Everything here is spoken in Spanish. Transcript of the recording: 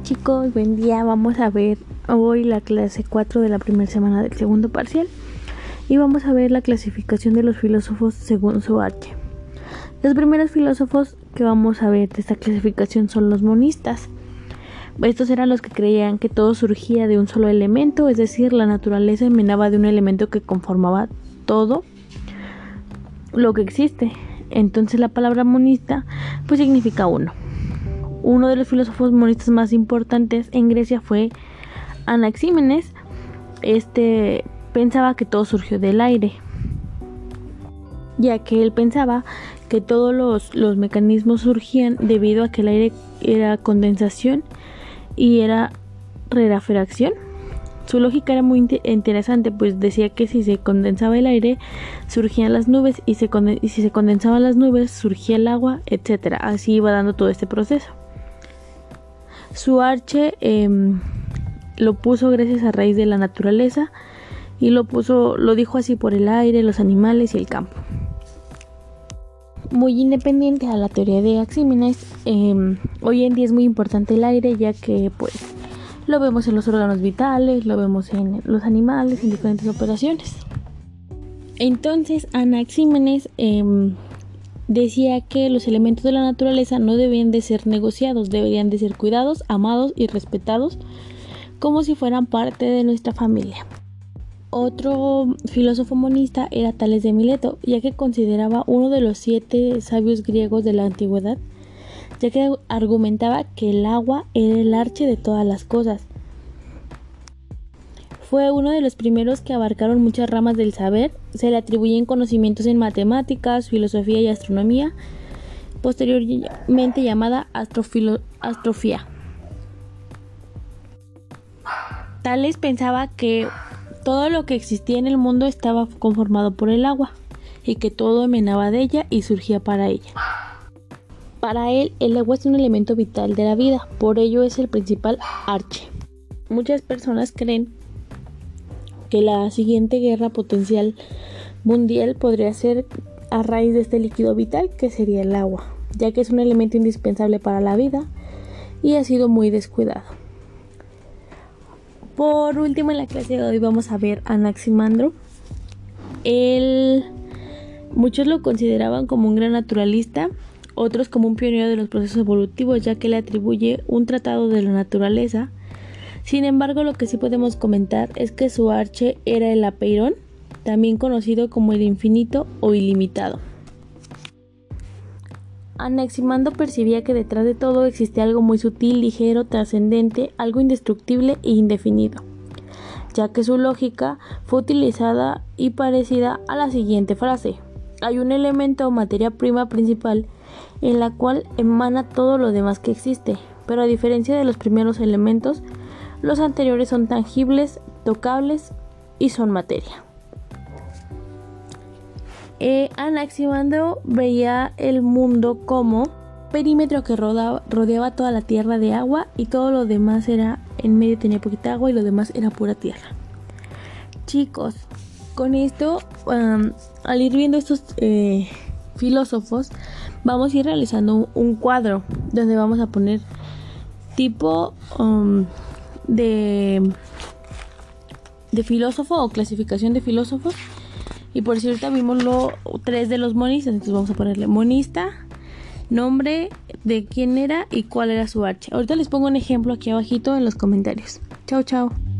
Chicos, buen día. Vamos a ver hoy la clase 4 de la primera semana del segundo parcial y vamos a ver la clasificación de los filósofos según su arte. Los primeros filósofos que vamos a ver de esta clasificación son los monistas. Estos eran los que creían que todo surgía de un solo elemento, es decir, la naturaleza emanaba de un elemento que conformaba todo lo que existe. Entonces la palabra monista pues significa uno. Uno de los filósofos monistas más importantes en Grecia fue Anaxímenes. Este pensaba que todo surgió del aire, ya que él pensaba que todos los, los mecanismos surgían debido a que el aire era condensación y era rarefacción. Su lógica era muy interesante, pues decía que si se condensaba el aire, surgían las nubes, y, y si se condensaban las nubes, surgía el agua, etc. Así iba dando todo este proceso. Su arche em, lo puso gracias a raíz de la naturaleza y lo puso, lo dijo así por el aire, los animales y el campo. Muy independiente a la teoría de Axímenes, em, hoy en día es muy importante el aire ya que pues lo vemos en los órganos vitales, lo vemos en los animales, en diferentes operaciones. Entonces Anaxímenes em, decía que los elementos de la naturaleza no debían de ser negociados, deberían de ser cuidados, amados y respetados como si fueran parte de nuestra familia. Otro filósofo monista era Tales de Mileto, ya que consideraba uno de los siete sabios griegos de la antigüedad, ya que argumentaba que el agua era el arche de todas las cosas. Fue uno de los primeros que abarcaron muchas ramas del saber. Se le atribuyen conocimientos en matemáticas, filosofía y astronomía, posteriormente llamada astrofía. Tales pensaba que todo lo que existía en el mundo estaba conformado por el agua y que todo emanaba de ella y surgía para ella. Para él, el agua es un elemento vital de la vida, por ello es el principal arche. Muchas personas creen que la siguiente guerra potencial mundial podría ser a raíz de este líquido vital que sería el agua, ya que es un elemento indispensable para la vida y ha sido muy descuidado. Por último, en la clase de hoy vamos a ver a Anaximandro. Él, muchos lo consideraban como un gran naturalista, otros como un pionero de los procesos evolutivos, ya que le atribuye un tratado de la naturaleza sin embargo, lo que sí podemos comentar es que su arche era el apeirón, también conocido como el infinito o ilimitado. Anaximando percibía que detrás de todo existía algo muy sutil, ligero, trascendente, algo indestructible e indefinido, ya que su lógica fue utilizada y parecida a la siguiente frase. Hay un elemento o materia prima principal en la cual emana todo lo demás que existe, pero a diferencia de los primeros elementos, los anteriores son tangibles, tocables y son materia. Eh, Anaximandro veía el mundo como perímetro que rodeaba toda la tierra de agua y todo lo demás era, en medio tenía poquita agua y lo demás era pura tierra. Chicos, con esto, al ir viendo estos eh, filósofos, vamos a ir realizando un, cuadro donde vamos a poner tipo de, de filósofo o clasificación de filósofos. Y por cierto, vimos lo, tres de los monistas. Entonces vamos a ponerle monista, nombre de quién era y cuál era su arche. Ahorita les pongo un ejemplo aquí abajito en los comentarios. Chao, chao.